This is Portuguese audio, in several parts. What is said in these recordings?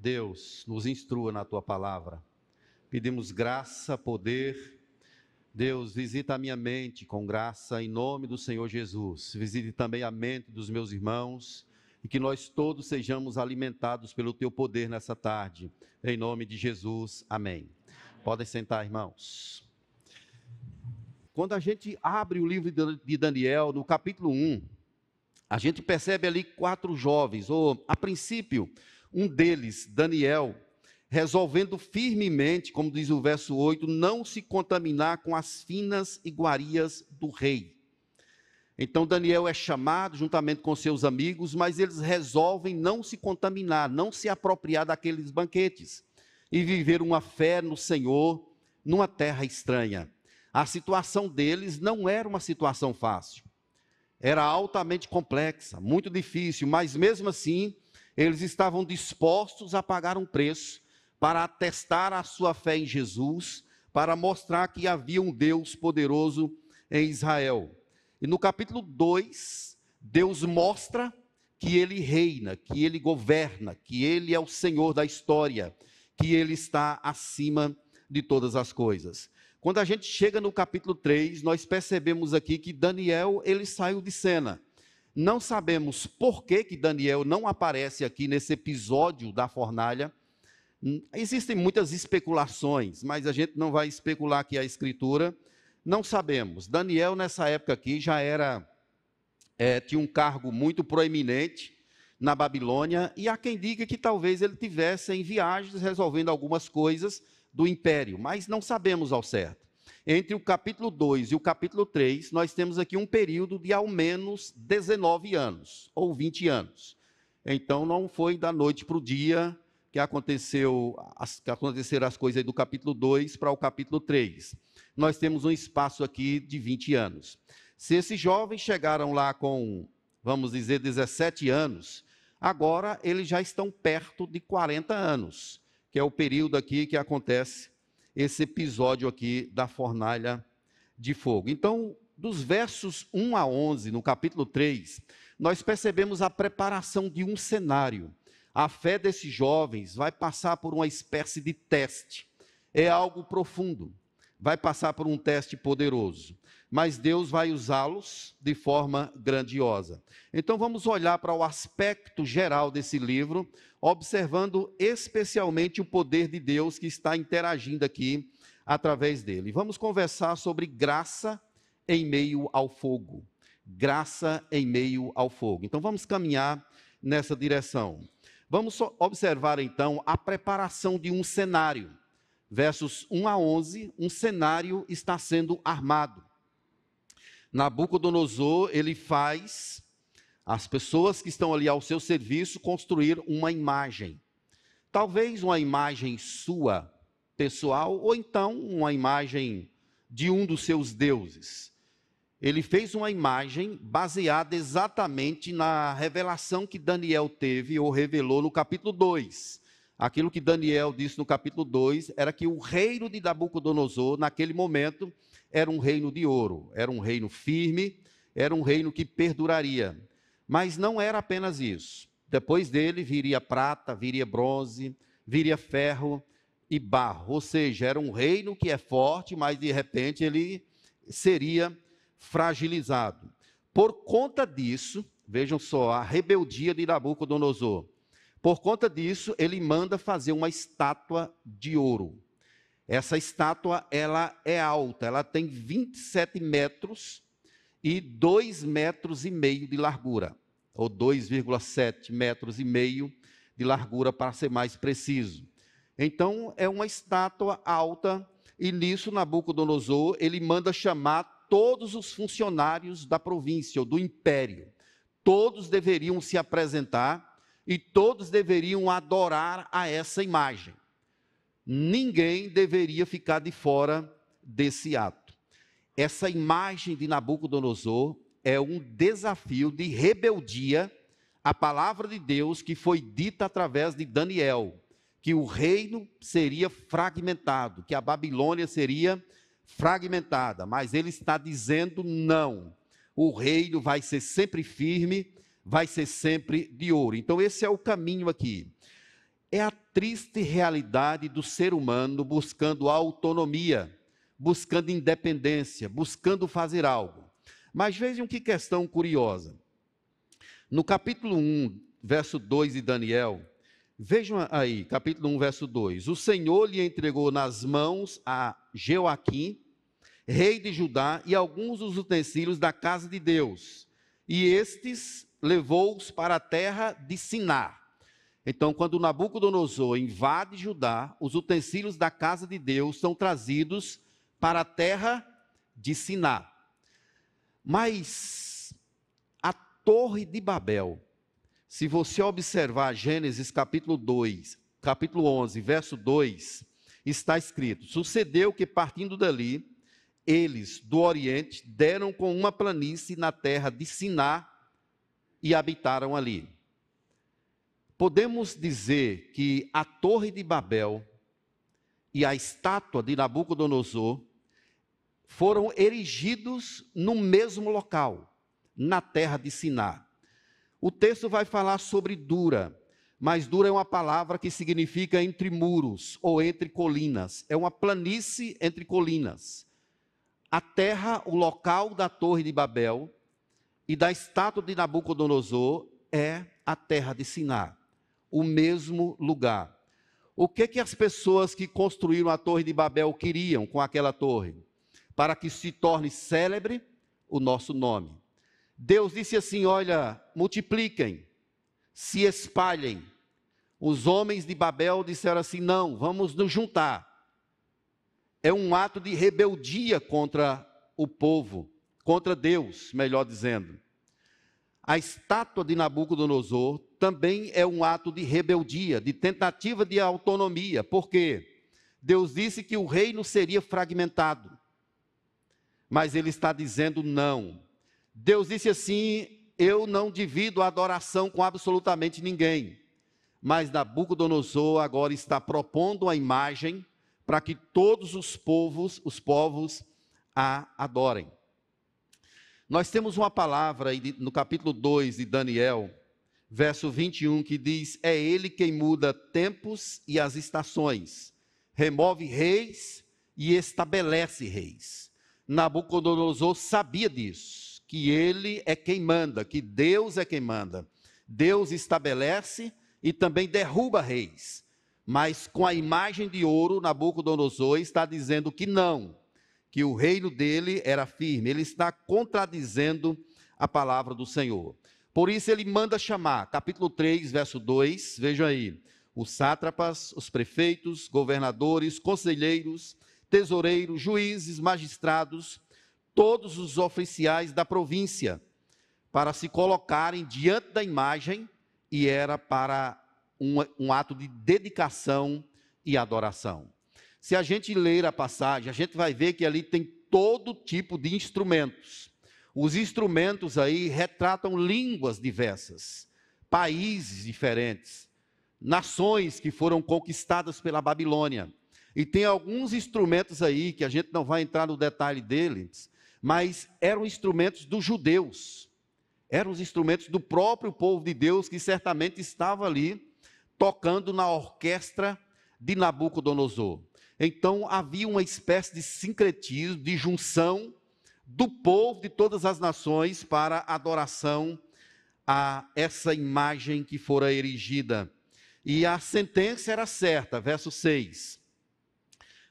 Deus, nos instrua na tua palavra. Pedimos graça, poder. Deus, visita a minha mente com graça em nome do Senhor Jesus. Visite também a mente dos meus irmãos e que nós todos sejamos alimentados pelo teu poder nessa tarde. Em nome de Jesus. Amém. Podem sentar, irmãos. Quando a gente abre o livro de Daniel, no capítulo 1, a gente percebe ali quatro jovens, ou a princípio, um deles, Daniel, resolvendo firmemente, como diz o verso 8, não se contaminar com as finas iguarias do rei. Então Daniel é chamado juntamente com seus amigos, mas eles resolvem não se contaminar, não se apropriar daqueles banquetes e viver uma fé no Senhor numa terra estranha. A situação deles não era uma situação fácil era altamente complexa, muito difícil, mas mesmo assim, eles estavam dispostos a pagar um preço para atestar a sua fé em Jesus, para mostrar que havia um Deus poderoso em Israel. E no capítulo 2, Deus mostra que ele reina, que ele governa, que ele é o Senhor da história, que ele está acima de todas as coisas. Quando a gente chega no capítulo 3, nós percebemos aqui que Daniel, ele saiu de cena. Não sabemos por que, que Daniel não aparece aqui nesse episódio da fornalha. Hum, existem muitas especulações, mas a gente não vai especular aqui a escritura. Não sabemos. Daniel, nessa época aqui, já era, é, tinha um cargo muito proeminente na Babilônia, e há quem diga que talvez ele tivesse em viagens resolvendo algumas coisas do império, mas não sabemos ao certo. Entre o capítulo 2 e o capítulo 3, nós temos aqui um período de ao menos 19 anos, ou 20 anos. Então, não foi da noite para o dia que, aconteceu, que aconteceram as coisas do capítulo 2 para o capítulo 3. Nós temos um espaço aqui de 20 anos. Se esses jovens chegaram lá com, vamos dizer, 17 anos, agora eles já estão perto de 40 anos que é o período aqui que acontece esse episódio aqui da fornalha de fogo. Então, dos versos 1 a 11, no capítulo 3, nós percebemos a preparação de um cenário. A fé desses jovens vai passar por uma espécie de teste. É algo profundo. Vai passar por um teste poderoso. Mas Deus vai usá-los de forma grandiosa. Então vamos olhar para o aspecto geral desse livro, observando especialmente o poder de Deus que está interagindo aqui através dele. Vamos conversar sobre graça em meio ao fogo. Graça em meio ao fogo. Então vamos caminhar nessa direção. Vamos observar então a preparação de um cenário. Versos 1 a 11, um cenário está sendo armado. Nabucodonosor, ele faz as pessoas que estão ali ao seu serviço construir uma imagem. Talvez uma imagem sua, pessoal, ou então uma imagem de um dos seus deuses. Ele fez uma imagem baseada exatamente na revelação que Daniel teve ou revelou no capítulo 2. Aquilo que Daniel disse no capítulo 2 era que o reino de Nabucodonosor, naquele momento, era um reino de ouro, era um reino firme, era um reino que perduraria. Mas não era apenas isso. Depois dele viria prata, viria bronze, viria ferro e barro. Ou seja, era um reino que é forte, mas de repente ele seria fragilizado. Por conta disso, vejam só, a rebeldia de Nabucodonosor. Por conta disso, ele manda fazer uma estátua de ouro. Essa estátua, ela é alta, ela tem 27 metros e 2 metros e meio de largura ou 2,7 metros e meio de largura, para ser mais preciso. Então, é uma estátua alta, e nisso Nabucodonosor, ele manda chamar todos os funcionários da província, ou do império. Todos deveriam se apresentar e todos deveriam adorar a essa imagem. Ninguém deveria ficar de fora desse ato. Essa imagem de Nabucodonosor é um desafio de rebeldia à palavra de Deus que foi dita através de Daniel, que o reino seria fragmentado, que a Babilônia seria fragmentada, mas ele está dizendo não. O reino vai ser sempre firme, vai ser sempre de ouro. Então esse é o caminho aqui. é a triste realidade do ser humano buscando autonomia, buscando independência, buscando fazer algo. Mas vejam que questão curiosa. No capítulo 1, verso 2 de Daniel, vejam aí, capítulo 1, verso 2: O Senhor lhe entregou nas mãos a Joaquim, rei de Judá, e alguns dos utensílios da casa de Deus, e estes levou-os para a terra de Siná. Então, quando Nabucodonosor invade Judá, os utensílios da casa de Deus são trazidos para a terra de Siná. Mas a Torre de Babel, se você observar Gênesis capítulo 2, capítulo 11, verso 2, está escrito: Sucedeu que partindo dali, eles do Oriente deram com uma planície na terra de Siná e habitaram ali. Podemos dizer que a Torre de Babel e a estátua de Nabucodonosor foram erigidos no mesmo local, na terra de Siná. O texto vai falar sobre Dura, mas Dura é uma palavra que significa entre muros ou entre colinas. É uma planície entre colinas. A terra, o local da Torre de Babel, e da estátua de Nabucodonosor é a terra de Siná, o mesmo lugar. O que que as pessoas que construíram a Torre de Babel queriam com aquela torre? Para que se torne célebre o nosso nome. Deus disse assim: Olha, multipliquem, se espalhem. Os homens de Babel disseram assim: Não, vamos nos juntar. É um ato de rebeldia contra o povo contra Deus, melhor dizendo. A estátua de Nabucodonosor também é um ato de rebeldia, de tentativa de autonomia, porque Deus disse que o reino seria fragmentado, mas ele está dizendo não. Deus disse assim: Eu não divido a adoração com absolutamente ninguém. Mas Nabucodonosor agora está propondo a imagem para que todos os povos, os povos, a adorem. Nós temos uma palavra no capítulo 2 de Daniel, verso 21, que diz: É Ele quem muda tempos e as estações, remove reis e estabelece reis. Nabucodonosor sabia disso, que Ele é quem manda, que Deus é quem manda. Deus estabelece e também derruba reis. Mas com a imagem de ouro, Nabucodonosor está dizendo que não que o reino dele era firme. Ele está contradizendo a palavra do Senhor. Por isso ele manda chamar, capítulo 3, verso 2, vejam aí, os sátrapas, os prefeitos, governadores, conselheiros, tesoureiros, juízes, magistrados, todos os oficiais da província, para se colocarem diante da imagem, e era para um, um ato de dedicação e adoração. Se a gente ler a passagem, a gente vai ver que ali tem todo tipo de instrumentos. Os instrumentos aí retratam línguas diversas, países diferentes, nações que foram conquistadas pela Babilônia. E tem alguns instrumentos aí que a gente não vai entrar no detalhe deles, mas eram instrumentos dos judeus. Eram os instrumentos do próprio povo de Deus que certamente estava ali tocando na orquestra de Nabucodonosor. Então havia uma espécie de sincretismo, de junção do povo de todas as nações para adoração a essa imagem que fora erigida. E a sentença era certa, verso 6.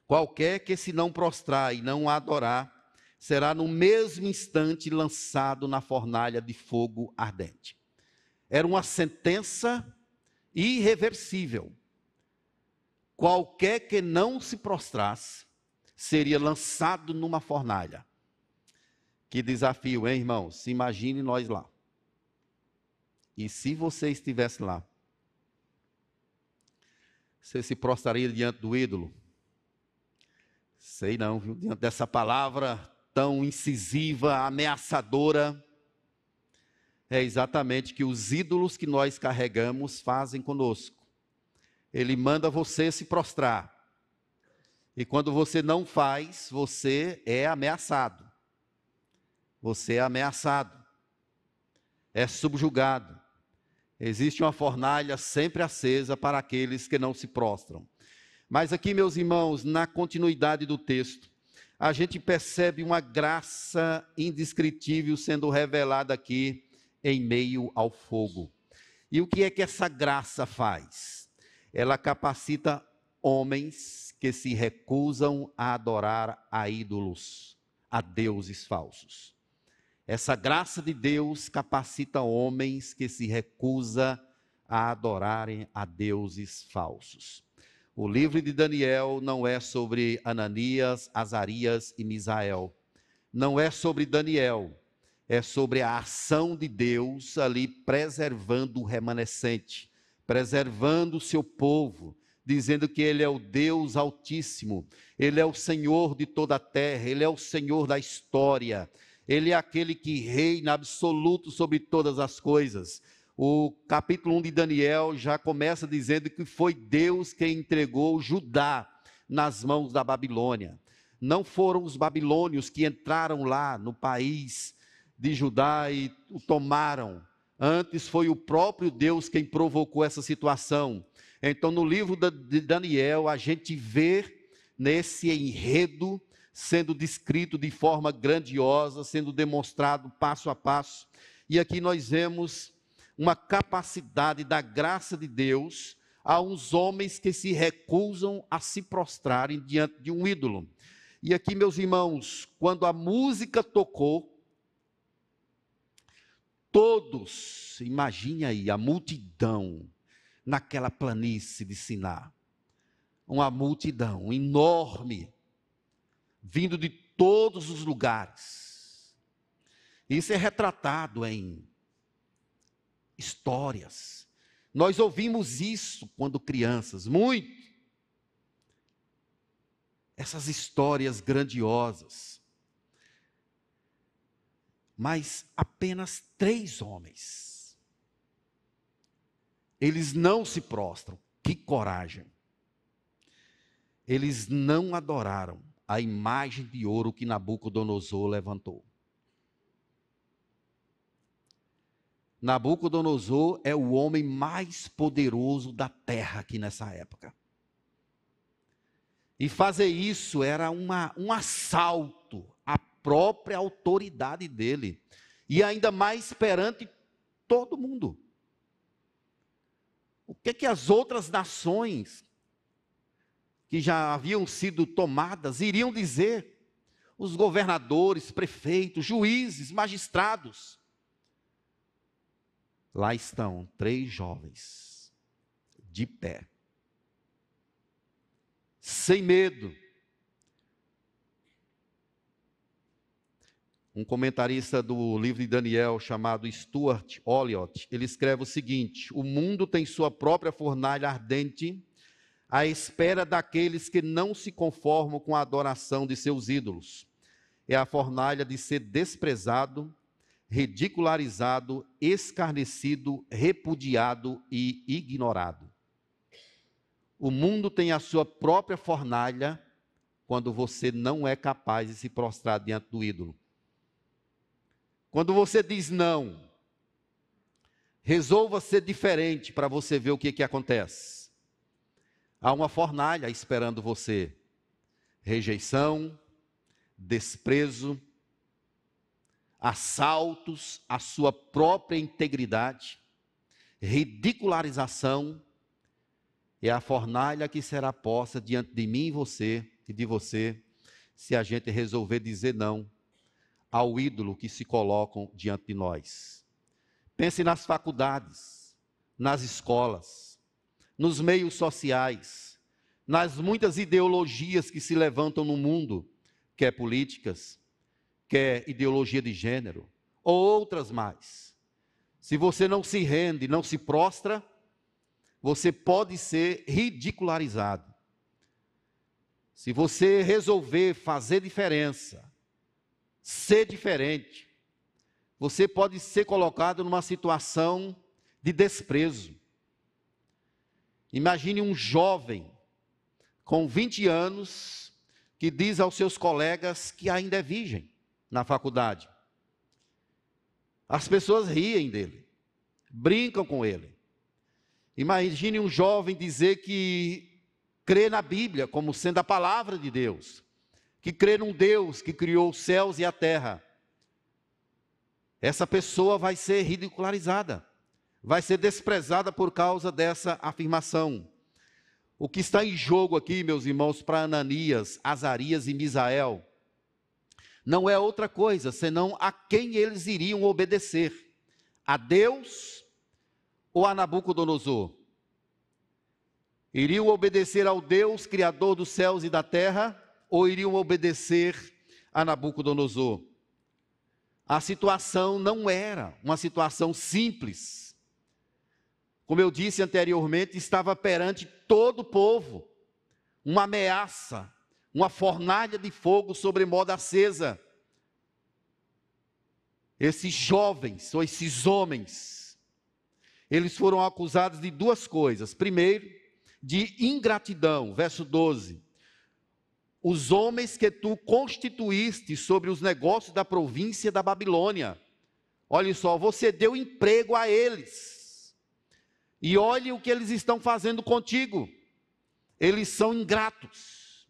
Qualquer que se não prostrar e não adorar, será no mesmo instante lançado na fornalha de fogo ardente. Era uma sentença irreversível qualquer que não se prostrasse seria lançado numa fornalha. Que desafio, hein, irmãos? Se imagine nós lá. E se você estivesse lá, você se prostraria diante do ídolo? Sei não, viu? Diante dessa palavra tão incisiva, ameaçadora, é exatamente que os ídolos que nós carregamos fazem conosco ele manda você se prostrar. E quando você não faz, você é ameaçado. Você é ameaçado. É subjugado. Existe uma fornalha sempre acesa para aqueles que não se prostram. Mas aqui, meus irmãos, na continuidade do texto, a gente percebe uma graça indescritível sendo revelada aqui em meio ao fogo. E o que é que essa graça faz? Ela capacita homens que se recusam a adorar a ídolos, a deuses falsos. Essa graça de Deus capacita homens que se recusam a adorarem a deuses falsos. O livro de Daniel não é sobre Ananias, Azarias e Misael. Não é sobre Daniel. É sobre a ação de Deus ali preservando o remanescente, preservando o seu povo, dizendo que Ele é o Deus Altíssimo, Ele é o Senhor de toda a terra, Ele é o Senhor da história, Ele é aquele que reina absoluto sobre todas as coisas. O capítulo 1 de Daniel já começa dizendo que foi Deus quem entregou Judá nas mãos da Babilônia. Não foram os babilônios que entraram lá no país de Judá e o tomaram. Antes foi o próprio Deus quem provocou essa situação. Então, no livro de Daniel, a gente vê nesse enredo sendo descrito de forma grandiosa, sendo demonstrado passo a passo. E aqui nós vemos uma capacidade da graça de Deus a uns homens que se recusam a se prostrarem diante de um ídolo. E aqui, meus irmãos, quando a música tocou, todos, imagine aí, a multidão, naquela planície de Siná. Uma multidão enorme, vindo de todos os lugares. Isso é retratado em histórias. Nós ouvimos isso quando crianças, muito. Essas histórias grandiosas. Mas apenas três homens eles não se prostram. Que coragem! Eles não adoraram a imagem de ouro que Nabucodonosor levantou. Nabucodonosor é o homem mais poderoso da terra aqui nessa época. E fazer isso era uma, um assalto própria autoridade dele. E ainda mais perante todo mundo o que que as outras nações que já haviam sido tomadas iriam dizer? Os governadores, prefeitos, juízes, magistrados. Lá estão três jovens, de pé, sem medo, um comentarista do livro de Daniel chamado Stuart Olliott, ele escreve o seguinte: O mundo tem sua própria fornalha ardente à espera daqueles que não se conformam com a adoração de seus ídolos. É a fornalha de ser desprezado, ridicularizado, escarnecido, repudiado e ignorado. O mundo tem a sua própria fornalha quando você não é capaz de se prostrar diante do ídolo. Quando você diz não, resolva ser diferente para você ver o que, que acontece. Há uma fornalha esperando você. Rejeição, desprezo, assaltos à sua própria integridade, ridicularização, é a fornalha que será posta diante de mim e você e de você, se a gente resolver dizer não ao ídolo que se colocam diante de nós. Pense nas faculdades, nas escolas, nos meios sociais, nas muitas ideologias que se levantam no mundo, quer políticas, quer ideologia de gênero, ou outras mais. Se você não se rende, não se prostra, você pode ser ridicularizado. Se você resolver fazer diferença, ser diferente. Você pode ser colocado numa situação de desprezo. Imagine um jovem com 20 anos que diz aos seus colegas que ainda é virgem na faculdade. As pessoas riem dele. brincam com ele. Imagine um jovem dizer que crê na Bíblia como sendo a palavra de Deus, que crê num Deus que criou os céus e a terra. Essa pessoa vai ser ridicularizada, vai ser desprezada por causa dessa afirmação. O que está em jogo aqui, meus irmãos, para Ananias, Azarias e Misael, não é outra coisa senão a quem eles iriam obedecer: a Deus ou a Nabucodonosor? Iriam obedecer ao Deus, Criador dos céus e da terra, ou iriam obedecer a Nabucodonosor? A situação não era uma situação simples como eu disse anteriormente, estava perante todo o povo uma ameaça, uma fornalha de fogo sobre moda acesa. Esses jovens, ou esses homens, eles foram acusados de duas coisas. Primeiro, de ingratidão, verso 12. Os homens que tu constituíste sobre os negócios da província da Babilônia. Olha só, você deu emprego a eles e olhe o que eles estão fazendo contigo. Eles são ingratos.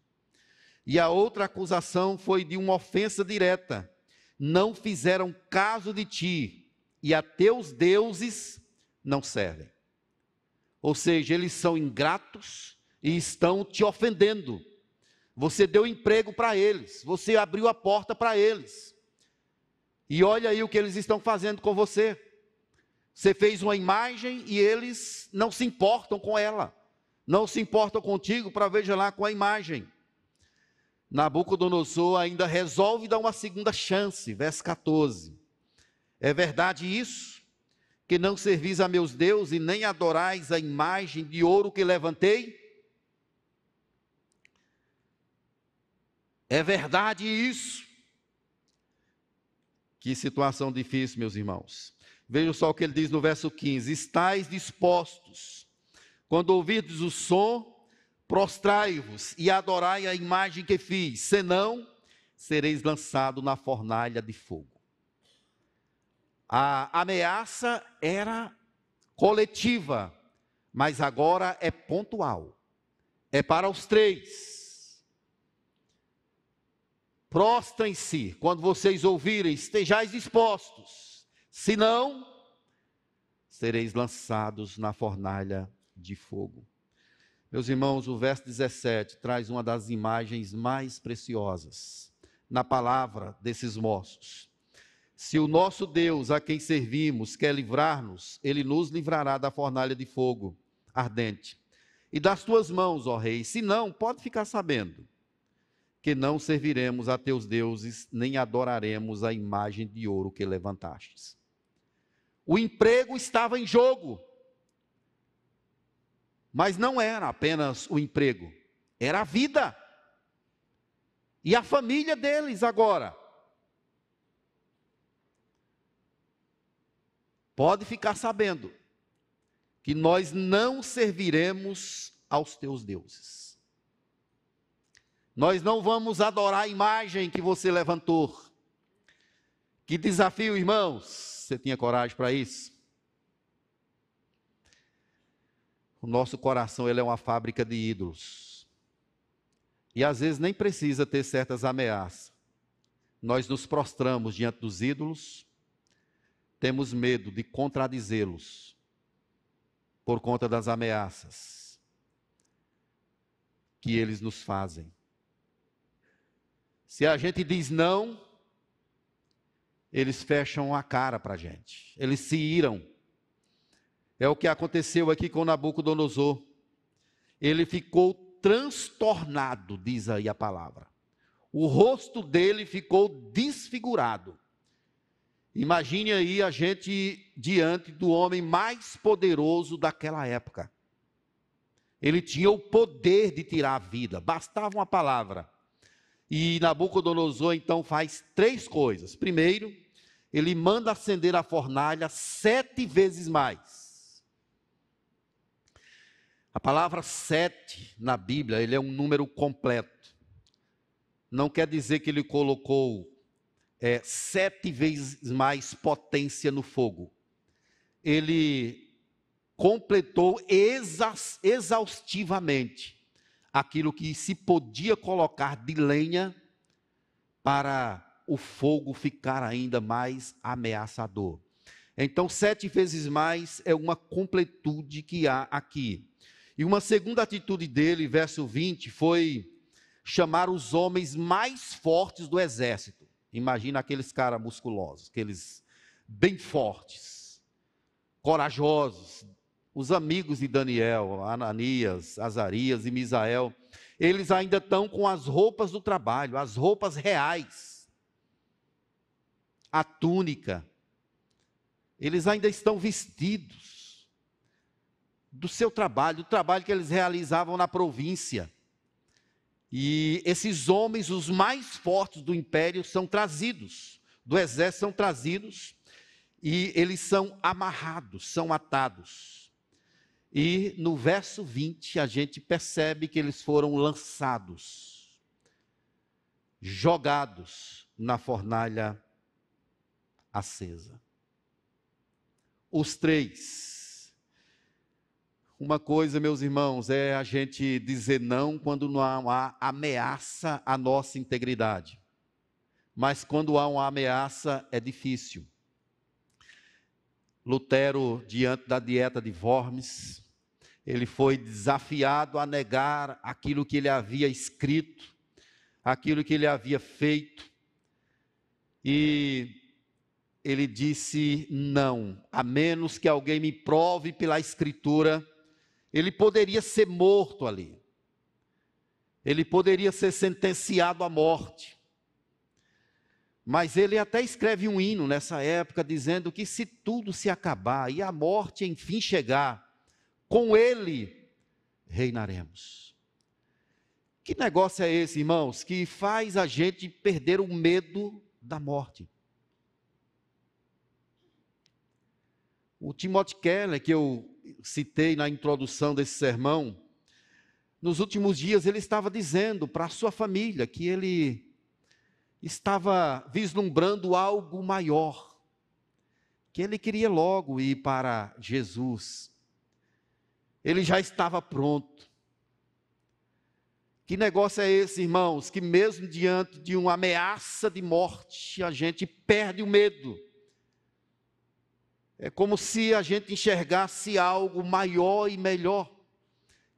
E a outra acusação foi de uma ofensa direta. Não fizeram caso de ti, e a teus deuses não servem. Ou seja, eles são ingratos e estão te ofendendo. Você deu emprego para eles, você abriu a porta para eles. E olha aí o que eles estão fazendo com você. Você fez uma imagem e eles não se importam com ela. Não se importam contigo para veja lá com a imagem. Nabucodonosor ainda resolve dar uma segunda chance, verso 14. É verdade isso? Que não servis a meus deuses e nem adorais a imagem de ouro que levantei? É verdade isso? Que situação difícil, meus irmãos. Vejam só o que ele diz no verso 15: Estais dispostos, quando ouvirdes o som, prostrai-vos e adorai a imagem que fiz, senão sereis lançado na fornalha de fogo. A ameaça era coletiva, mas agora é pontual. É para os três. Prostrem-se quando vocês ouvirem, estejais dispostos senão sereis lançados na fornalha de fogo. Meus irmãos, o verso 17 traz uma das imagens mais preciosas na palavra desses moços. Se o nosso Deus, a quem servimos, quer livrar-nos, ele nos livrará da fornalha de fogo ardente e das tuas mãos, ó rei. Se não, pode ficar sabendo que não serviremos a teus deuses, nem adoraremos a imagem de ouro que levantastes. O emprego estava em jogo. Mas não era apenas o emprego, era a vida. E a família deles agora. Pode ficar sabendo que nós não serviremos aos teus deuses. Nós não vamos adorar a imagem que você levantou. Que desafio, irmãos você tinha coragem para isso? O nosso coração ele é uma fábrica de ídolos. E às vezes nem precisa ter certas ameaças. Nós nos prostramos diante dos ídolos, temos medo de contradizê-los por conta das ameaças que eles nos fazem. Se a gente diz não, eles fecham a cara para a gente, eles se iram. É o que aconteceu aqui com Nabucodonosor. Ele ficou transtornado, diz aí a palavra. O rosto dele ficou desfigurado. Imagine aí a gente diante do homem mais poderoso daquela época. Ele tinha o poder de tirar a vida, bastava uma palavra. E Nabucodonosor então faz três coisas. Primeiro, ele manda acender a fornalha sete vezes mais. A palavra sete na Bíblia, ele é um número completo. Não quer dizer que ele colocou é, sete vezes mais potência no fogo. ele completou exaustivamente aquilo que se podia colocar de lenha para o fogo ficar ainda mais ameaçador. Então, sete vezes mais é uma completude que há aqui. E uma segunda atitude dele, verso 20, foi chamar os homens mais fortes do exército. Imagina aqueles caras musculosos, aqueles bem fortes, corajosos, os amigos de Daniel, Ananias, Azarias e Misael, eles ainda estão com as roupas do trabalho, as roupas reais, a túnica, eles ainda estão vestidos do seu trabalho, do trabalho que eles realizavam na província. E esses homens, os mais fortes do império, são trazidos, do exército são trazidos, e eles são amarrados, são atados. E no verso 20 a gente percebe que eles foram lançados, jogados na fornalha acesa. Os três. Uma coisa, meus irmãos, é a gente dizer não quando não há ameaça à nossa integridade. Mas quando há uma ameaça, é difícil. Lutero, diante da dieta de Worms, ele foi desafiado a negar aquilo que ele havia escrito, aquilo que ele havia feito. E ele disse não, a menos que alguém me prove pela Escritura, ele poderia ser morto ali, ele poderia ser sentenciado à morte. Mas ele até escreve um hino nessa época dizendo que se tudo se acabar e a morte enfim chegar, com ele reinaremos. Que negócio é esse, irmãos, que faz a gente perder o medo da morte? O Timothy Keller, que eu citei na introdução desse sermão, nos últimos dias ele estava dizendo para a sua família que ele estava vislumbrando algo maior, que ele queria logo ir para Jesus. Ele já estava pronto. Que negócio é esse, irmãos? Que mesmo diante de uma ameaça de morte, a gente perde o medo é como se a gente enxergasse algo maior e melhor,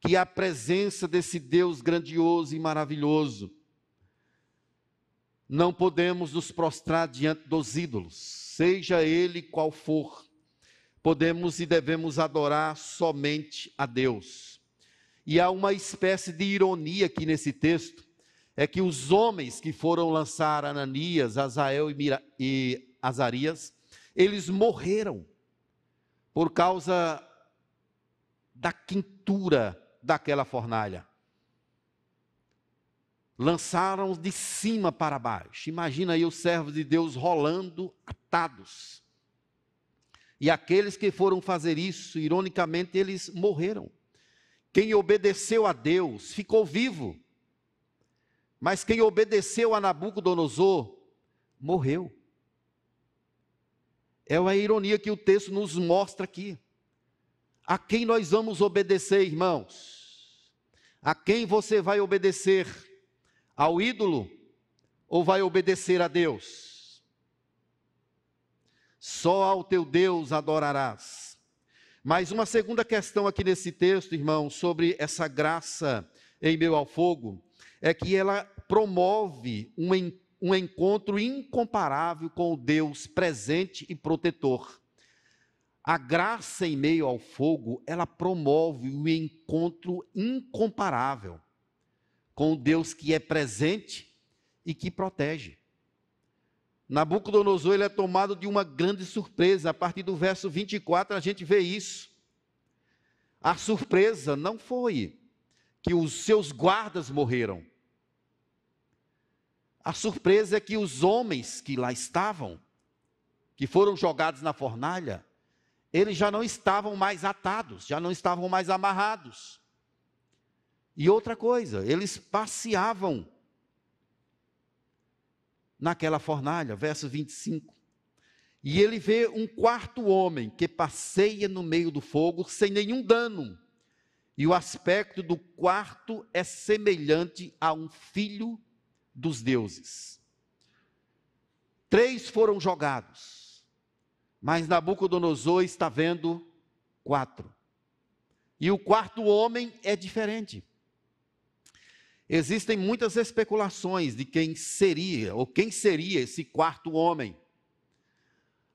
que a presença desse Deus grandioso e maravilhoso. Não podemos nos prostrar diante dos ídolos, seja ele qual for. Podemos e devemos adorar somente a Deus. E há uma espécie de ironia aqui nesse texto, é que os homens que foram lançar Ananias, Azael e, Mira, e Azarias, eles morreram por causa da quintura daquela fornalha. Lançaram de cima para baixo. Imagina aí os servos de Deus rolando atados. E aqueles que foram fazer isso, ironicamente, eles morreram. Quem obedeceu a Deus ficou vivo. Mas quem obedeceu a Nabucodonosor morreu. É uma ironia que o texto nos mostra aqui. A quem nós vamos obedecer, irmãos? A quem você vai obedecer? Ao ídolo ou vai obedecer a Deus? Só ao teu Deus adorarás. Mas uma segunda questão aqui nesse texto, irmão, sobre essa graça em meio ao fogo, é que ela promove um encontro um encontro incomparável com o Deus presente e protetor. A graça em meio ao fogo, ela promove um encontro incomparável com o Deus que é presente e que protege. Nabucodonosor ele é tomado de uma grande surpresa. A partir do verso 24 a gente vê isso. A surpresa não foi que os seus guardas morreram. A surpresa é que os homens que lá estavam, que foram jogados na fornalha, eles já não estavam mais atados, já não estavam mais amarrados. E outra coisa, eles passeavam naquela fornalha, verso 25. E ele vê um quarto homem que passeia no meio do fogo sem nenhum dano. E o aspecto do quarto é semelhante a um filho dos deuses. Três foram jogados, mas Nabucodonosor está vendo quatro. E o quarto homem é diferente. Existem muitas especulações de quem seria, ou quem seria esse quarto homem.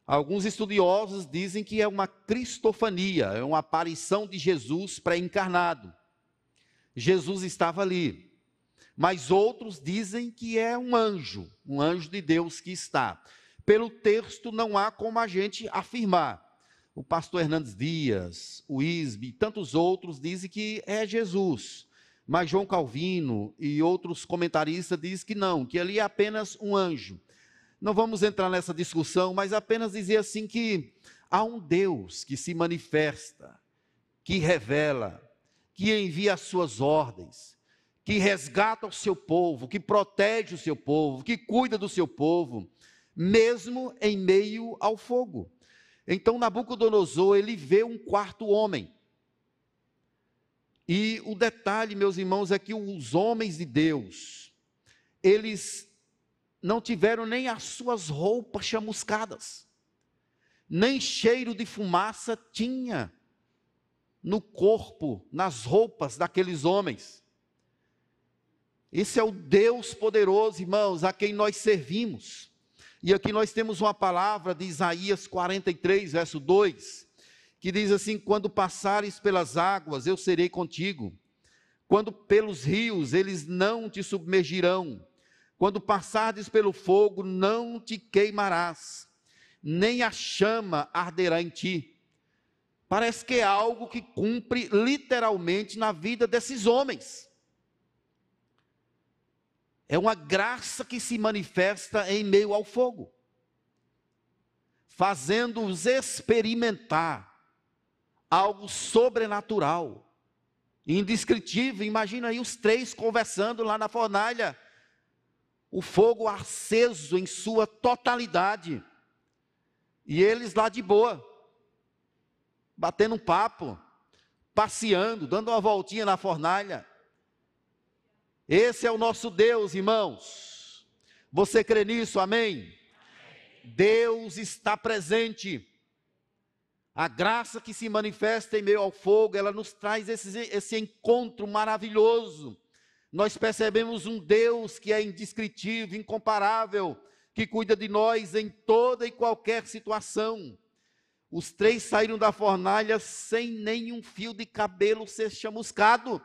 Alguns estudiosos dizem que é uma cristofania, é uma aparição de Jesus pré-encarnado. Jesus estava ali. Mas outros dizem que é um anjo, um anjo de Deus que está. Pelo texto não há como a gente afirmar. O pastor Hernandes Dias, o Isbe e tantos outros dizem que é Jesus. Mas João Calvino e outros comentaristas dizem que não, que ali é apenas um anjo. Não vamos entrar nessa discussão, mas apenas dizer assim que há um Deus que se manifesta, que revela, que envia as suas ordens, que resgata o seu povo, que protege o seu povo, que cuida do seu povo, mesmo em meio ao fogo. Então Nabucodonosor, ele vê um quarto homem. E o detalhe, meus irmãos, é que os homens de Deus, eles não tiveram nem as suas roupas chamuscadas, nem cheiro de fumaça tinha no corpo, nas roupas daqueles homens. Esse é o Deus poderoso, irmãos, a quem nós servimos. E aqui nós temos uma palavra de Isaías 43, verso 2, que diz assim: Quando passares pelas águas, eu serei contigo. Quando pelos rios, eles não te submergirão. Quando passares pelo fogo, não te queimarás, nem a chama arderá em ti. Parece que é algo que cumpre literalmente na vida desses homens. É uma graça que se manifesta em meio ao fogo, fazendo-os experimentar algo sobrenatural, indescritível. Imagina aí os três conversando lá na fornalha o fogo aceso em sua totalidade. E eles lá de boa, batendo um papo, passeando, dando uma voltinha na fornalha. Esse é o nosso Deus, irmãos. Você crê nisso? Amém? Deus está presente. A graça que se manifesta em meio ao fogo, ela nos traz esse, esse encontro maravilhoso nós percebemos um Deus que é indescritível, incomparável, que cuida de nós em toda e qualquer situação. Os três saíram da fornalha sem nenhum fio de cabelo ser chamuscado.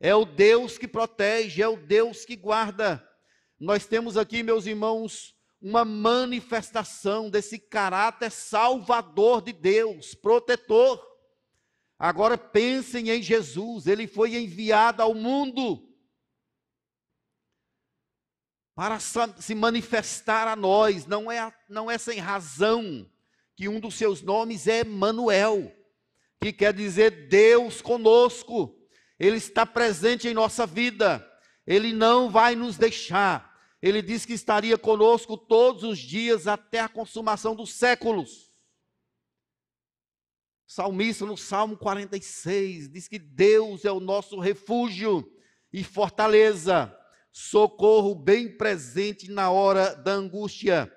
É o Deus que protege, é o Deus que guarda. Nós temos aqui, meus irmãos, uma manifestação desse caráter salvador de Deus, protetor. Agora pensem em Jesus, ele foi enviado ao mundo para se manifestar a nós, não é, não é sem razão que um dos seus nomes é Manuel, que quer dizer Deus conosco. Ele está presente em nossa vida. Ele não vai nos deixar. Ele diz que estaria conosco todos os dias até a consumação dos séculos salmista no Salmo 46 diz que Deus é o nosso refúgio e fortaleza, socorro bem presente na hora da angústia.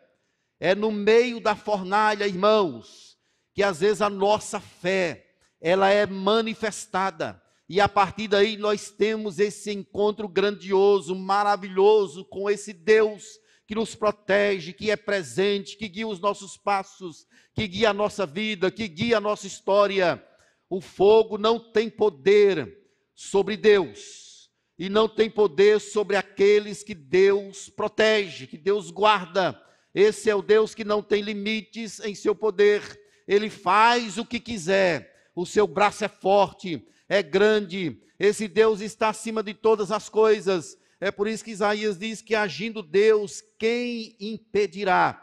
É no meio da fornalha, irmãos, que às vezes a nossa fé, ela é manifestada. E a partir daí nós temos esse encontro grandioso, maravilhoso com esse Deus que nos protege, que é presente, que guia os nossos passos, que guia a nossa vida, que guia a nossa história. O fogo não tem poder sobre Deus e não tem poder sobre aqueles que Deus protege, que Deus guarda. Esse é o Deus que não tem limites em seu poder. Ele faz o que quiser. O seu braço é forte, é grande. Esse Deus está acima de todas as coisas. É por isso que Isaías diz que agindo Deus, quem impedirá?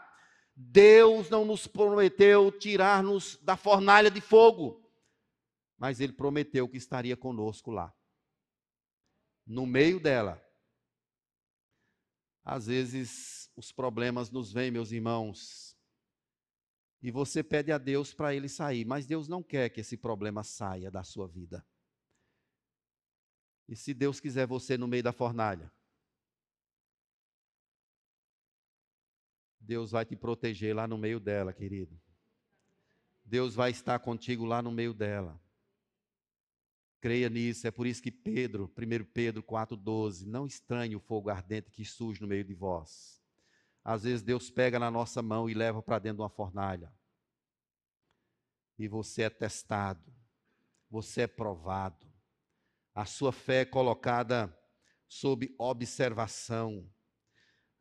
Deus não nos prometeu tirar-nos da fornalha de fogo, mas Ele prometeu que estaria conosco lá, no meio dela. Às vezes os problemas nos vêm, meus irmãos, E você pede a Deus para ele sair, mas Deus não quer que esse problema saia da sua vida. E se Deus quiser você no meio da fornalha? Deus vai te proteger lá no meio dela, querido. Deus vai estar contigo lá no meio dela. Creia nisso, é por isso que Pedro, 1 Pedro 4,12, não estranhe o fogo ardente que surge no meio de vós. Às vezes Deus pega na nossa mão e leva para dentro de uma fornalha. E você é testado, você é provado, a sua fé é colocada sob observação.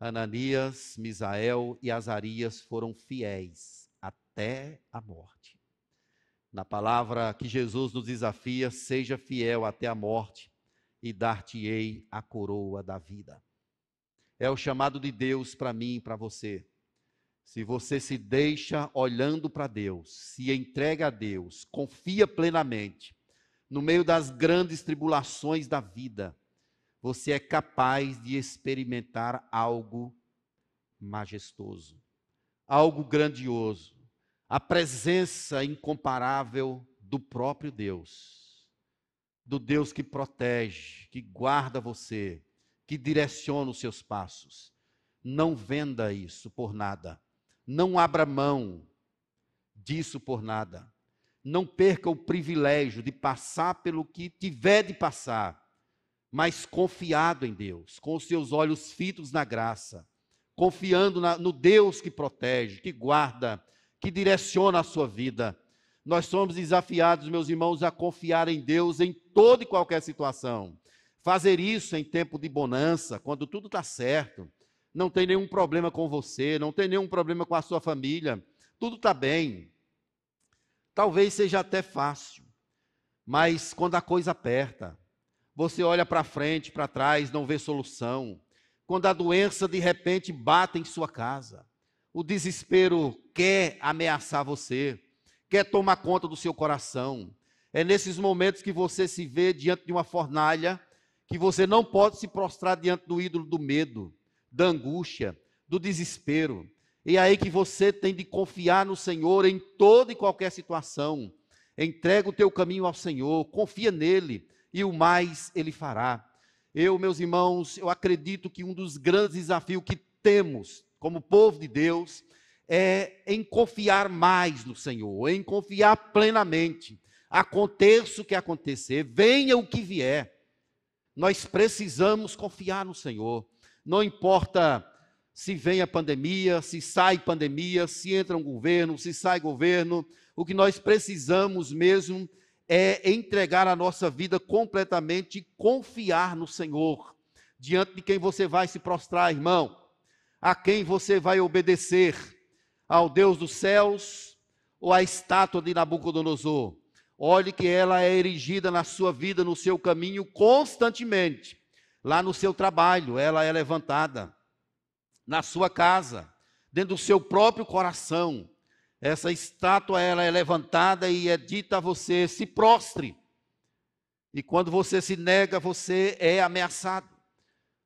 Ananias, Misael e Azarias foram fiéis até a morte. Na palavra que Jesus nos desafia, seja fiel até a morte e dar-te-ei a coroa da vida. É o chamado de Deus para mim e para você. Se você se deixa olhando para Deus, se entrega a Deus, confia plenamente, no meio das grandes tribulações da vida, você é capaz de experimentar algo majestoso, algo grandioso, a presença incomparável do próprio Deus, do Deus que protege, que guarda você, que direciona os seus passos. Não venda isso por nada. Não abra mão disso por nada não perca o privilégio de passar pelo que tiver de passar, mas confiado em Deus, com os seus olhos fitos na graça, confiando na, no Deus que protege, que guarda, que direciona a sua vida. Nós somos desafiados, meus irmãos, a confiar em Deus em toda e qualquer situação. Fazer isso em tempo de bonança, quando tudo está certo, não tem nenhum problema com você, não tem nenhum problema com a sua família, tudo está bem. Talvez seja até fácil, mas quando a coisa aperta, você olha para frente, para trás, não vê solução. Quando a doença de repente bate em sua casa, o desespero quer ameaçar você, quer tomar conta do seu coração. É nesses momentos que você se vê diante de uma fornalha, que você não pode se prostrar diante do ídolo do medo, da angústia, do desespero. E é aí que você tem de confiar no Senhor em toda e qualquer situação. Entrega o teu caminho ao Senhor, confia nele e o mais ele fará. Eu, meus irmãos, eu acredito que um dos grandes desafios que temos como povo de Deus é em confiar mais no Senhor, em confiar plenamente. Aconteça o que acontecer, venha o que vier. Nós precisamos confiar no Senhor. Não importa se vem a pandemia, se sai pandemia, se entra um governo, se sai governo. O que nós precisamos mesmo é entregar a nossa vida completamente e confiar no Senhor. Diante de quem você vai se prostrar, irmão? A quem você vai obedecer? Ao Deus dos céus ou à estátua de Nabucodonosor? Olhe que ela é erigida na sua vida, no seu caminho, constantemente. Lá no seu trabalho, ela é levantada na sua casa, dentro do seu próprio coração. Essa estátua ela é levantada e é dita a você: se prostre. E quando você se nega, você é ameaçado.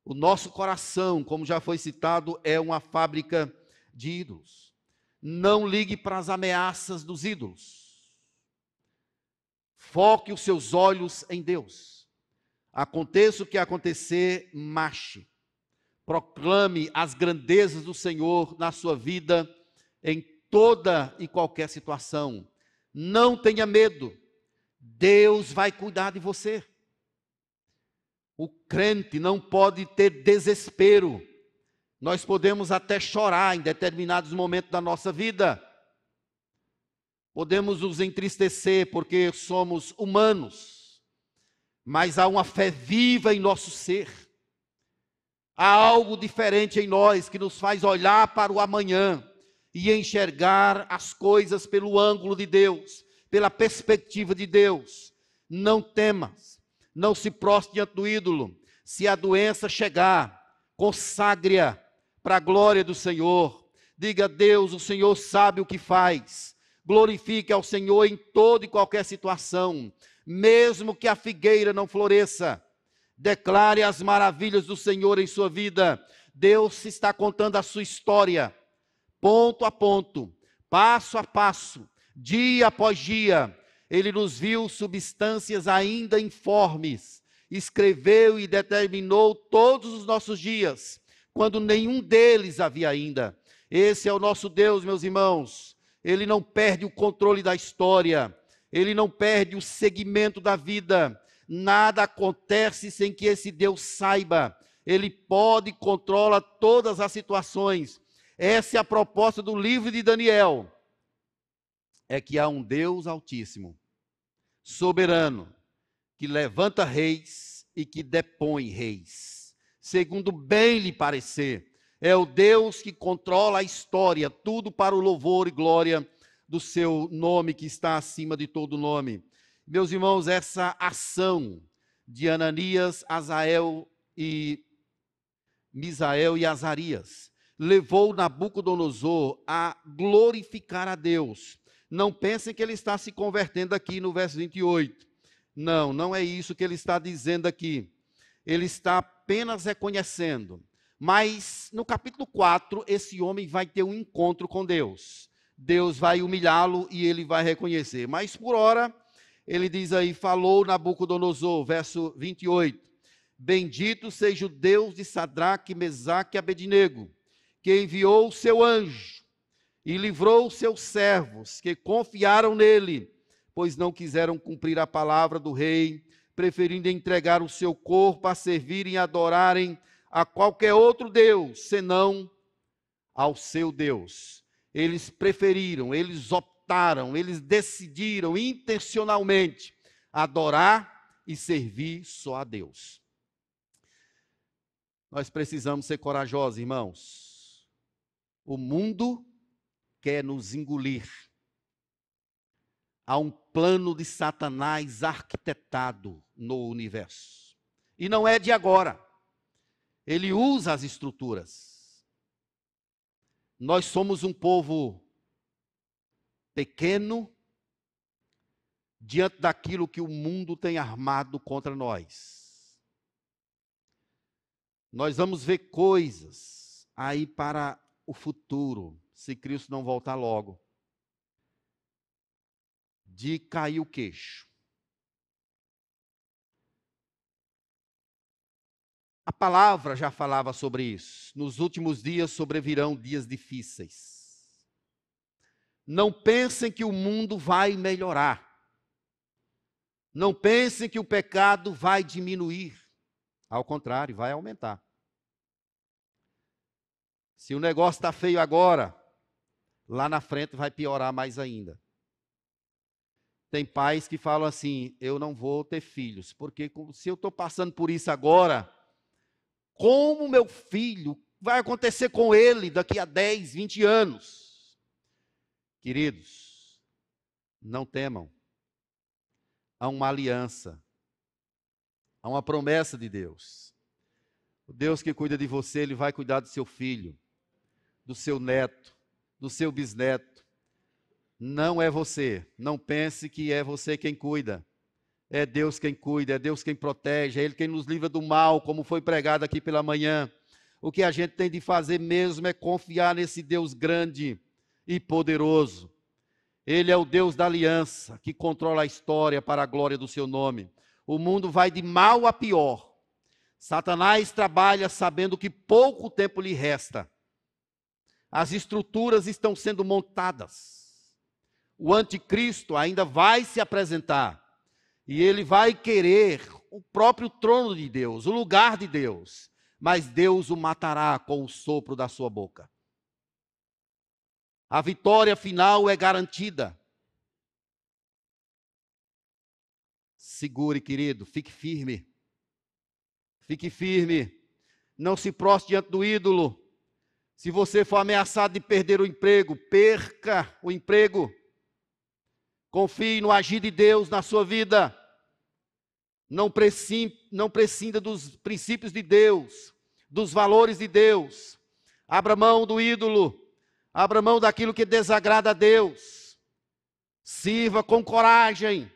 O nosso coração, como já foi citado, é uma fábrica de ídolos. Não ligue para as ameaças dos ídolos. Foque os seus olhos em Deus. Aconteça o que acontecer, marche proclame as grandezas do Senhor na sua vida em toda e qualquer situação. Não tenha medo, Deus vai cuidar de você. O crente não pode ter desespero. Nós podemos até chorar em determinados momentos da nossa vida. Podemos nos entristecer porque somos humanos. Mas há uma fé viva em nosso ser Há algo diferente em nós que nos faz olhar para o amanhã e enxergar as coisas pelo ângulo de Deus, pela perspectiva de Deus. Não temas, não se prostre diante do ídolo. Se a doença chegar, consagre-a para a glória do Senhor. Diga a Deus: o Senhor sabe o que faz. Glorifique ao Senhor em toda e qualquer situação, mesmo que a figueira não floresça Declare as maravilhas do Senhor em sua vida. Deus está contando a sua história, ponto a ponto, passo a passo, dia após dia, ele nos viu substâncias ainda informes, escreveu e determinou todos os nossos dias, quando nenhum deles havia ainda. Esse é o nosso Deus, meus irmãos. Ele não perde o controle da história, ele não perde o segmento da vida. Nada acontece sem que esse Deus saiba. Ele pode e controla todas as situações. Essa é a proposta do livro de Daniel. É que há um Deus altíssimo soberano, que levanta reis e que depõe reis, segundo bem lhe parecer. É o Deus que controla a história, tudo para o louvor e glória do seu nome que está acima de todo nome. Meus irmãos, essa ação de Ananias, Azael e Misael e Azarias levou Nabucodonosor a glorificar a Deus não pensem que ele está se convertendo aqui no verso 28. Não, não é isso que ele está dizendo aqui. Ele está apenas reconhecendo. Mas no capítulo 4, esse homem vai ter um encontro com Deus. Deus vai humilhá-lo e ele vai reconhecer. Mas por hora, ele diz aí: falou Nabucodonosor, verso 28. Bendito seja o Deus de Sadraque, Mesaque e Abednego, que enviou o seu anjo e livrou os seus servos que confiaram nele, pois não quiseram cumprir a palavra do rei, preferindo entregar o seu corpo a servirem e adorarem a qualquer outro Deus, senão ao seu Deus. Eles preferiram, eles optaram, eles decidiram intencionalmente adorar e servir só a Deus. Nós precisamos ser corajosos, irmãos. O mundo quer nos engolir. Há um plano de Satanás arquitetado no universo. E não é de agora. Ele usa as estruturas. Nós somos um povo pequeno diante daquilo que o mundo tem armado contra nós. Nós vamos ver coisas aí para o futuro se Cristo não voltar logo, de cair o queixo. A palavra já falava sobre isso. Nos últimos dias sobrevirão dias difíceis. Não pensem que o mundo vai melhorar. Não pensem que o pecado vai diminuir. Ao contrário, vai aumentar. Se o negócio está feio agora, lá na frente vai piorar mais ainda. Tem pais que falam assim: eu não vou ter filhos, porque se eu estou passando por isso agora, como meu filho vai acontecer com ele daqui a 10, 20 anos? Queridos, não temam. Há uma aliança, há uma promessa de Deus. O Deus que cuida de você, ele vai cuidar do seu filho, do seu neto, do seu bisneto. Não é você. Não pense que é você quem cuida. É Deus quem cuida, é Deus quem protege, é Ele quem nos livra do mal, como foi pregado aqui pela manhã. O que a gente tem de fazer mesmo é confiar nesse Deus grande e poderoso. Ele é o Deus da aliança, que controla a história para a glória do seu nome. O mundo vai de mal a pior. Satanás trabalha sabendo que pouco tempo lhe resta as estruturas estão sendo montadas. O anticristo ainda vai se apresentar. E ele vai querer o próprio trono de Deus, o lugar de Deus. Mas Deus o matará com o sopro da sua boca. A vitória final é garantida. Segure, querido, fique firme. Fique firme. Não se prostre diante do ídolo. Se você for ameaçado de perder o emprego, perca o emprego. Confie no agir de Deus na sua vida. Não, prescinda, não prescinda dos princípios de Deus, dos valores de Deus. Abra mão do ídolo. Abra mão daquilo que desagrada a Deus. Sirva com coragem.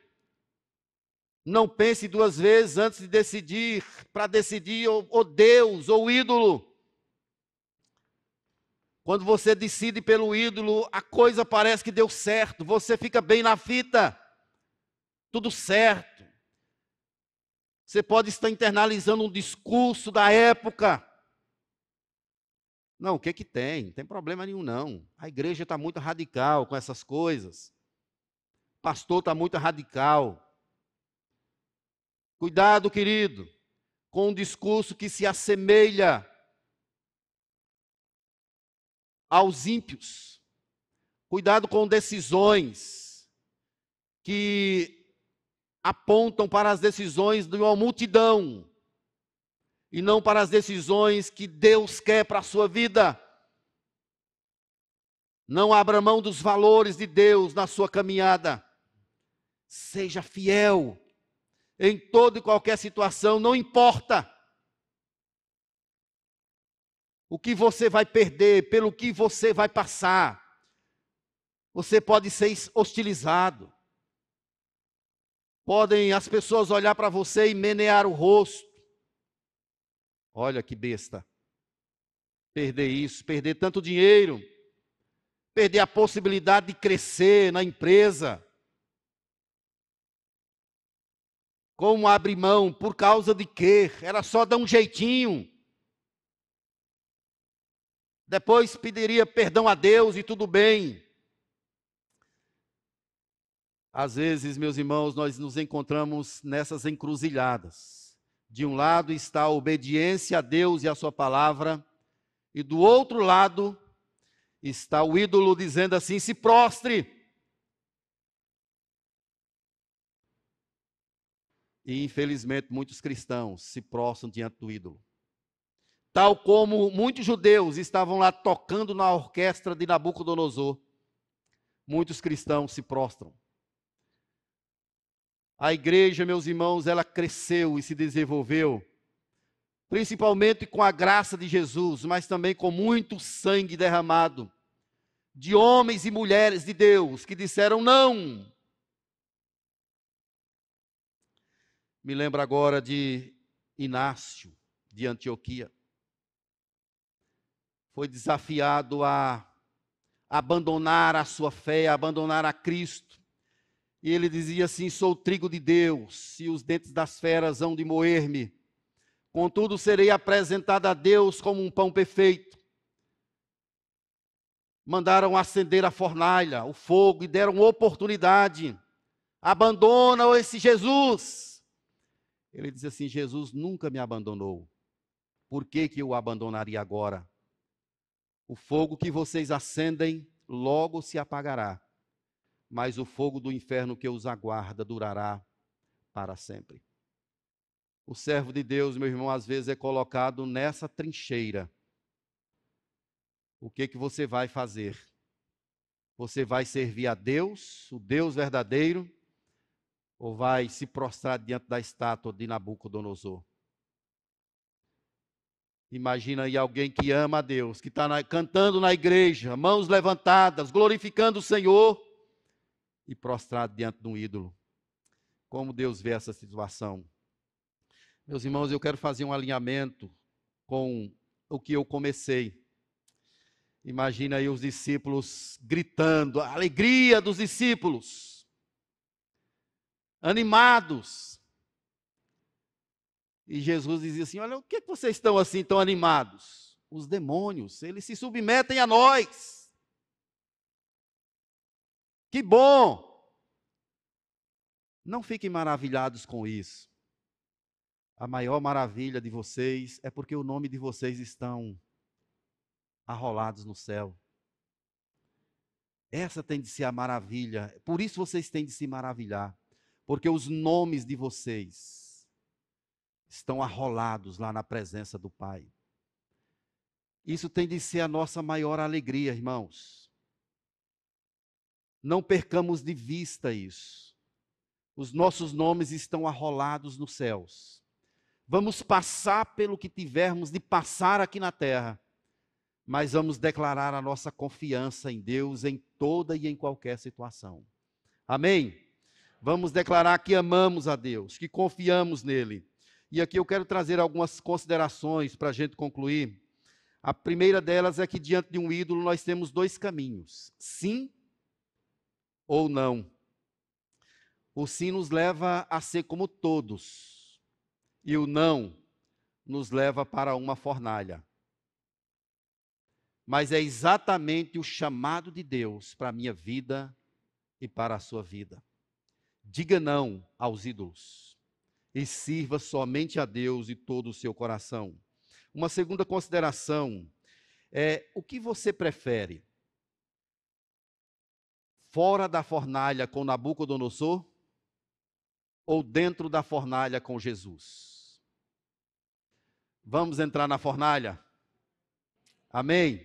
Não pense duas vezes antes de decidir, para decidir ou, Deus ou ídolo. Quando você decide pelo ídolo, a coisa parece que deu certo, você fica bem na fita, tudo certo. Você pode estar internalizando um discurso da época. Não, o que que tem? Não tem problema nenhum, não. A igreja está muito radical com essas coisas. O pastor está muito radical. Cuidado, querido, com um discurso que se assemelha aos ímpios. Cuidado com decisões que apontam para as decisões de uma multidão e não para as decisões que Deus quer para a sua vida. Não abra mão dos valores de Deus na sua caminhada. Seja fiel em toda e qualquer situação, não importa o que você vai perder, pelo que você vai passar. Você pode ser hostilizado. Podem as pessoas olhar para você e menear o rosto. Olha que besta. Perder isso, perder tanto dinheiro, perder a possibilidade de crescer na empresa. Como abrir mão? Por causa de quê? Era só dar um jeitinho. Depois pediria perdão a Deus e tudo bem. Às vezes, meus irmãos, nós nos encontramos nessas encruzilhadas. De um lado está a obediência a Deus e a Sua palavra, e do outro lado está o ídolo dizendo assim: se prostre. E infelizmente muitos cristãos se prostram diante do ídolo tal como muitos judeus estavam lá tocando na orquestra de Nabucodonosor. Muitos cristãos se prostram. A igreja, meus irmãos, ela cresceu e se desenvolveu, principalmente com a graça de Jesus, mas também com muito sangue derramado de homens e mulheres de Deus que disseram não. Me lembro agora de Inácio, de Antioquia foi desafiado a abandonar a sua fé, a abandonar a Cristo. E ele dizia assim: Sou o trigo de Deus, e os dentes das feras hão de moer-me. Contudo, serei apresentado a Deus como um pão perfeito. Mandaram acender a fornalha, o fogo, e deram oportunidade. Abandona esse Jesus. Ele diz assim: Jesus nunca me abandonou. Por que, que eu o abandonaria agora? O fogo que vocês acendem logo se apagará, mas o fogo do inferno que os aguarda durará para sempre. O servo de Deus, meu irmão, às vezes é colocado nessa trincheira. O que que você vai fazer? Você vai servir a Deus, o Deus verdadeiro, ou vai se prostrar diante da estátua de Nabucodonosor? Imagina aí alguém que ama a Deus, que está cantando na igreja, mãos levantadas, glorificando o Senhor e prostrado diante de um ídolo. Como Deus vê essa situação? Meus irmãos, eu quero fazer um alinhamento com o que eu comecei. Imagina aí os discípulos gritando, a alegria dos discípulos, animados, e Jesus dizia assim: Olha, o que, que vocês estão assim tão animados? Os demônios, eles se submetem a nós. Que bom! Não fiquem maravilhados com isso. A maior maravilha de vocês é porque o nome de vocês estão arrolados no céu. Essa tem de ser a maravilha. Por isso vocês têm de se maravilhar. Porque os nomes de vocês estão arrolados lá na presença do Pai. Isso tem de ser a nossa maior alegria, irmãos. Não percamos de vista isso. Os nossos nomes estão arrolados nos céus. Vamos passar pelo que tivermos de passar aqui na terra, mas vamos declarar a nossa confiança em Deus em toda e em qualquer situação. Amém? Vamos declarar que amamos a Deus, que confiamos nele e aqui eu quero trazer algumas considerações para a gente concluir A primeira delas é que diante de um ídolo nós temos dois caminhos: sim ou não. O sim nos leva a ser como todos, e o não nos leva para uma fornalha. Mas é exatamente o chamado de Deus para a minha vida e para a sua vida. Diga não aos ídolos e sirva somente a Deus e todo o seu coração. Uma segunda consideração é o que você prefere? Fora da fornalha com Nabucodonosor ou dentro da fornalha com Jesus? Vamos entrar na fornalha? Amém?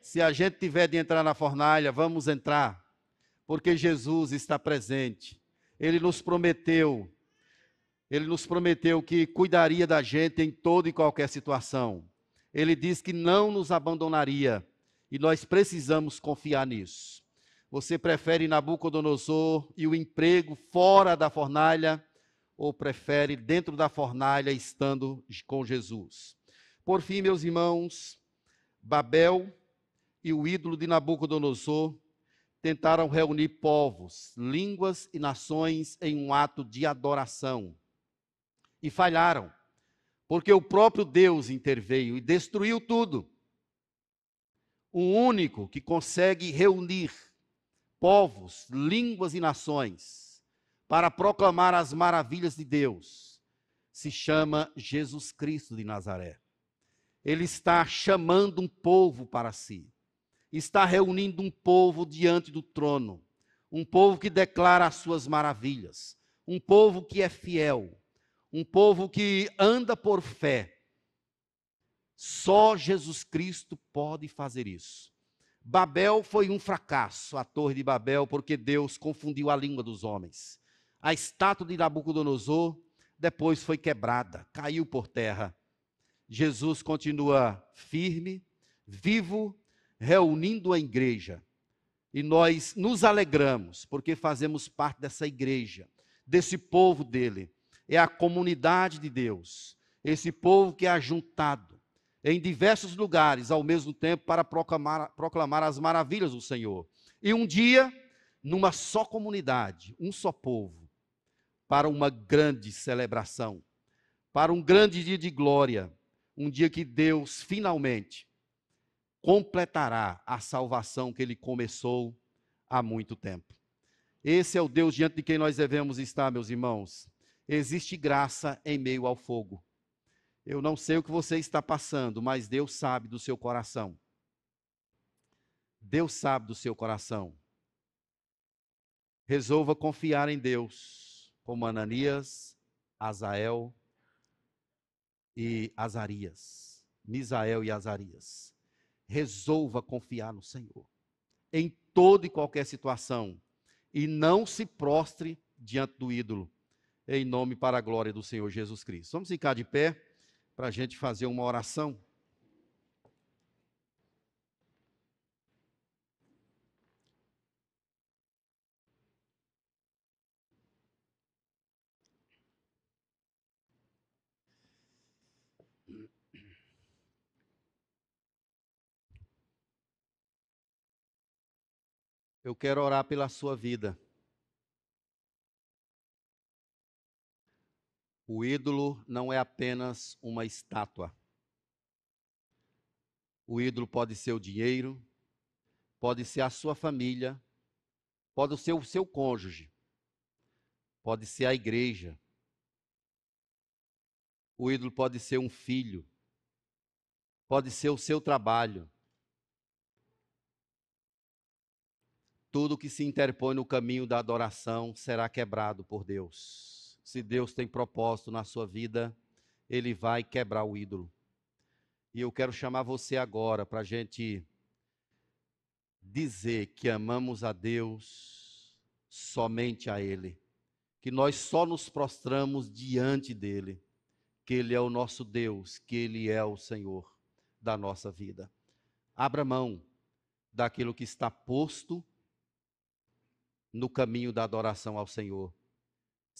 Se a gente tiver de entrar na fornalha, vamos entrar, porque Jesus está presente. Ele nos prometeu ele nos prometeu que cuidaria da gente em toda e qualquer situação. Ele diz que não nos abandonaria e nós precisamos confiar nisso. Você prefere Nabucodonosor e o emprego fora da fornalha ou prefere dentro da fornalha estando com Jesus? Por fim, meus irmãos, Babel e o ídolo de Nabucodonosor tentaram reunir povos, línguas e nações em um ato de adoração e falharam, porque o próprio Deus interveio e destruiu tudo. O único que consegue reunir povos, línguas e nações para proclamar as maravilhas de Deus se chama Jesus Cristo de Nazaré. Ele está chamando um povo para si, está reunindo um povo diante do trono, um povo que declara as suas maravilhas, um povo que é fiel, um povo que anda por fé. Só Jesus Cristo pode fazer isso. Babel foi um fracasso, a Torre de Babel, porque Deus confundiu a língua dos homens. A estátua de Nabucodonosor depois foi quebrada, caiu por terra. Jesus continua firme, vivo, reunindo a igreja. E nós nos alegramos, porque fazemos parte dessa igreja, desse povo dele é a comunidade de Deus, esse povo que é ajuntado em diversos lugares ao mesmo tempo para proclamar, proclamar as maravilhas do Senhor. E um dia, numa só comunidade, um só povo, para uma grande celebração, para um grande dia de glória, um dia que Deus finalmente completará a salvação que ele começou há muito tempo. Esse é o Deus diante de quem nós devemos estar, meus irmãos existe graça em meio ao fogo. Eu não sei o que você está passando, mas Deus sabe do seu coração. Deus sabe do seu coração. Resolva confiar em Deus, como Ananias, Azael e Azarias. Misael e Azarias. Resolva confiar no Senhor. Em toda e qualquer situação. E não se prostre diante do ídolo em nome para a glória do Senhor Jesus Cristo. Vamos ficar de pé para a gente fazer uma oração. Eu quero orar pela sua vida. O ídolo não é apenas uma estátua. O ídolo pode ser o dinheiro, pode ser a sua família, pode ser o seu cônjuge, pode ser a igreja. O ídolo pode ser um filho, pode ser o seu trabalho. Tudo que se interpõe no caminho da adoração será quebrado por Deus se Deus tem propósito na sua vida, Ele vai quebrar o ídolo. E eu quero chamar você agora para a gente dizer que amamos a Deus somente a Ele, que nós só nos prostramos diante dEle, que Ele é o nosso Deus, que Ele é o Senhor da nossa vida. Abra mão daquilo que está posto no caminho da adoração ao Senhor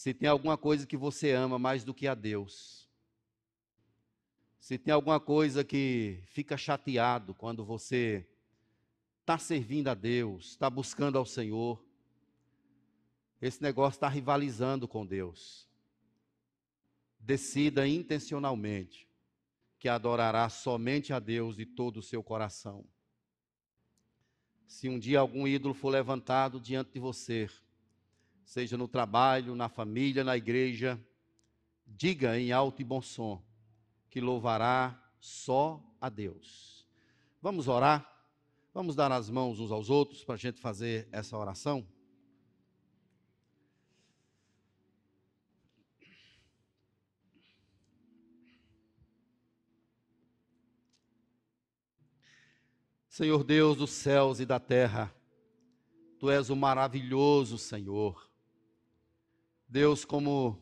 se tem alguma coisa que você ama mais do que a Deus, Se tem alguma coisa que fica chateado quando você está servindo a Deus, está buscando ao Senhor, esse negócio está rivalizando com Deus. Decida intencionalmente que adorará somente a Deus de todo o seu coração. Se um dia algum ídolo for levantado diante de você, seja no trabalho, na família, na igreja, diga em alto e bom som que louvará só a Deus. Vamos orar? Vamos dar as mãos uns aos outros para a gente fazer essa oração? Senhor Deus dos céus e da terra, Tu és o maravilhoso Senhor. Deus, como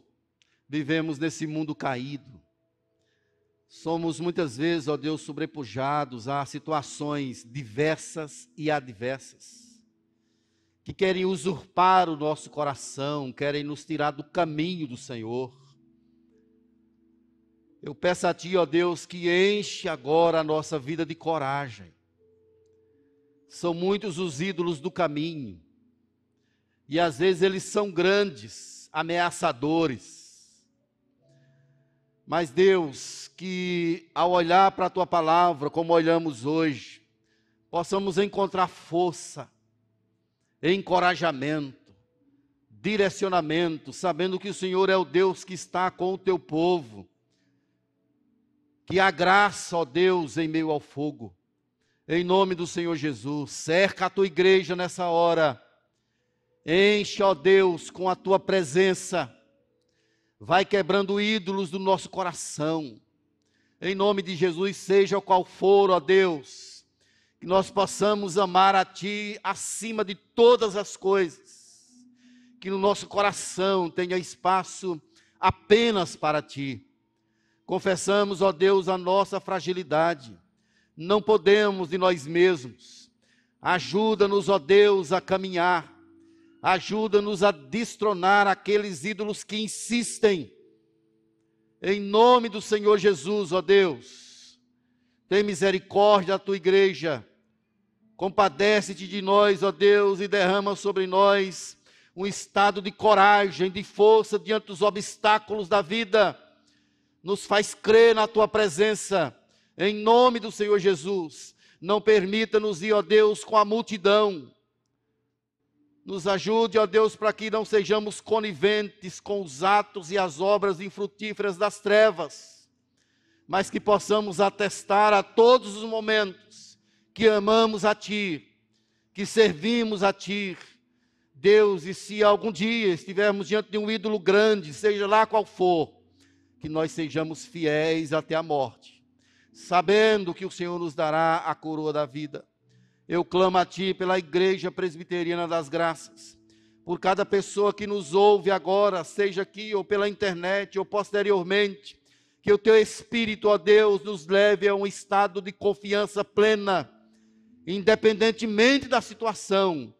vivemos nesse mundo caído, somos muitas vezes, ó Deus, sobrepujados a situações diversas e adversas, que querem usurpar o nosso coração, querem nos tirar do caminho do Senhor. Eu peço a Ti, ó Deus, que enche agora a nossa vida de coragem, são muitos os ídolos do caminho. E às vezes eles são grandes, ameaçadores. Mas Deus, que ao olhar para a tua palavra, como olhamos hoje, possamos encontrar força, encorajamento, direcionamento, sabendo que o Senhor é o Deus que está com o teu povo. Que a graça, ó Deus, em meio ao fogo em nome do Senhor Jesus, cerca a tua igreja nessa hora. Enche, ó Deus, com a tua presença. Vai quebrando ídolos do nosso coração. Em nome de Jesus, seja qual for, ó Deus, que nós possamos amar a Ti acima de todas as coisas. Que no nosso coração tenha espaço apenas para Ti. Confessamos, ó Deus, a nossa fragilidade não podemos de nós mesmos. Ajuda-nos, ó Deus, a caminhar. Ajuda-nos a destronar aqueles ídolos que insistem. Em nome do Senhor Jesus, ó Deus. Tem misericórdia da tua igreja. Compadece-te de nós, ó Deus, e derrama sobre nós um estado de coragem, de força diante dos obstáculos da vida. Nos faz crer na tua presença em nome do Senhor Jesus, não permita-nos ir, ó Deus, com a multidão. Nos ajude, ó Deus, para que não sejamos coniventes com os atos e as obras infrutíferas das trevas, mas que possamos atestar a todos os momentos que amamos a Ti, que servimos a Ti. Deus, e se algum dia estivermos diante de um ídolo grande, seja lá qual for, que nós sejamos fiéis até a morte sabendo que o Senhor nos dará a coroa da vida. Eu clamo a Ti pela Igreja Presbiteriana das Graças, por cada pessoa que nos ouve agora, seja aqui ou pela internet ou posteriormente, que o Teu Espírito, ó Deus, nos leve a um estado de confiança plena, independentemente da situação,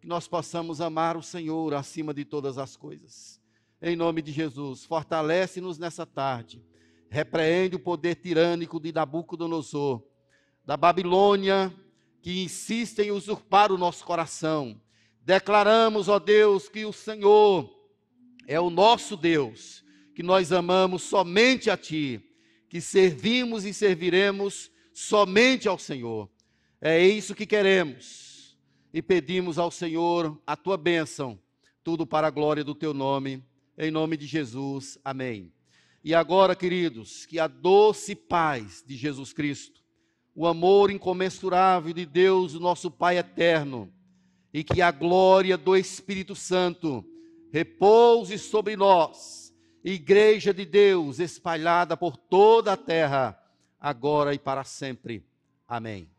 que nós possamos amar o Senhor acima de todas as coisas. Em nome de Jesus, fortalece-nos nessa tarde repreende o poder tirânico de Nabucodonosor, da Babilônia, que insiste em usurpar o nosso coração. Declaramos, ó Deus, que o Senhor é o nosso Deus, que nós amamos somente a Ti, que servimos e serviremos somente ao Senhor. É isso que queremos e pedimos ao Senhor a Tua bênção, tudo para a glória do Teu nome, em nome de Jesus. Amém. E agora, queridos, que a doce paz de Jesus Cristo, o amor incomensurável de Deus, o nosso Pai eterno, e que a glória do Espírito Santo repouse sobre nós, Igreja de Deus espalhada por toda a terra, agora e para sempre. Amém.